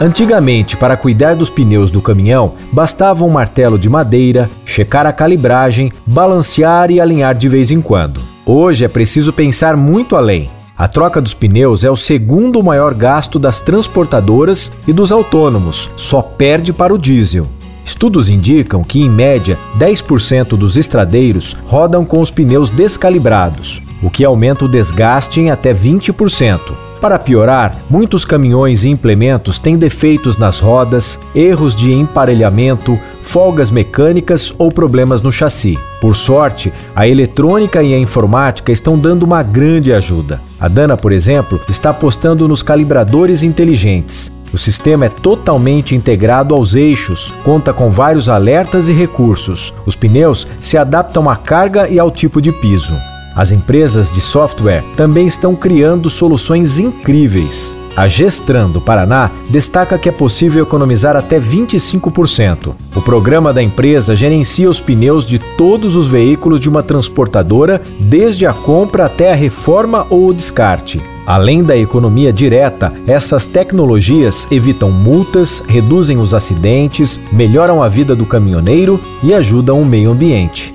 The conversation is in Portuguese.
Antigamente, para cuidar dos pneus do caminhão, bastava um martelo de madeira, checar a calibragem, balancear e alinhar de vez em quando. Hoje é preciso pensar muito além. A troca dos pneus é o segundo maior gasto das transportadoras e dos autônomos, só perde para o diesel. Estudos indicam que, em média, 10% dos estradeiros rodam com os pneus descalibrados, o que aumenta o desgaste em até 20%. Para piorar, muitos caminhões e implementos têm defeitos nas rodas, erros de emparelhamento, folgas mecânicas ou problemas no chassi. Por sorte, a eletrônica e a informática estão dando uma grande ajuda. A Dana, por exemplo, está apostando nos calibradores inteligentes. O sistema é totalmente integrado aos eixos, conta com vários alertas e recursos. Os pneus se adaptam à carga e ao tipo de piso. As empresas de software também estão criando soluções incríveis. A Gestran do Paraná destaca que é possível economizar até 25%. O programa da empresa gerencia os pneus de todos os veículos de uma transportadora, desde a compra até a reforma ou o descarte. Além da economia direta, essas tecnologias evitam multas, reduzem os acidentes, melhoram a vida do caminhoneiro e ajudam o meio ambiente.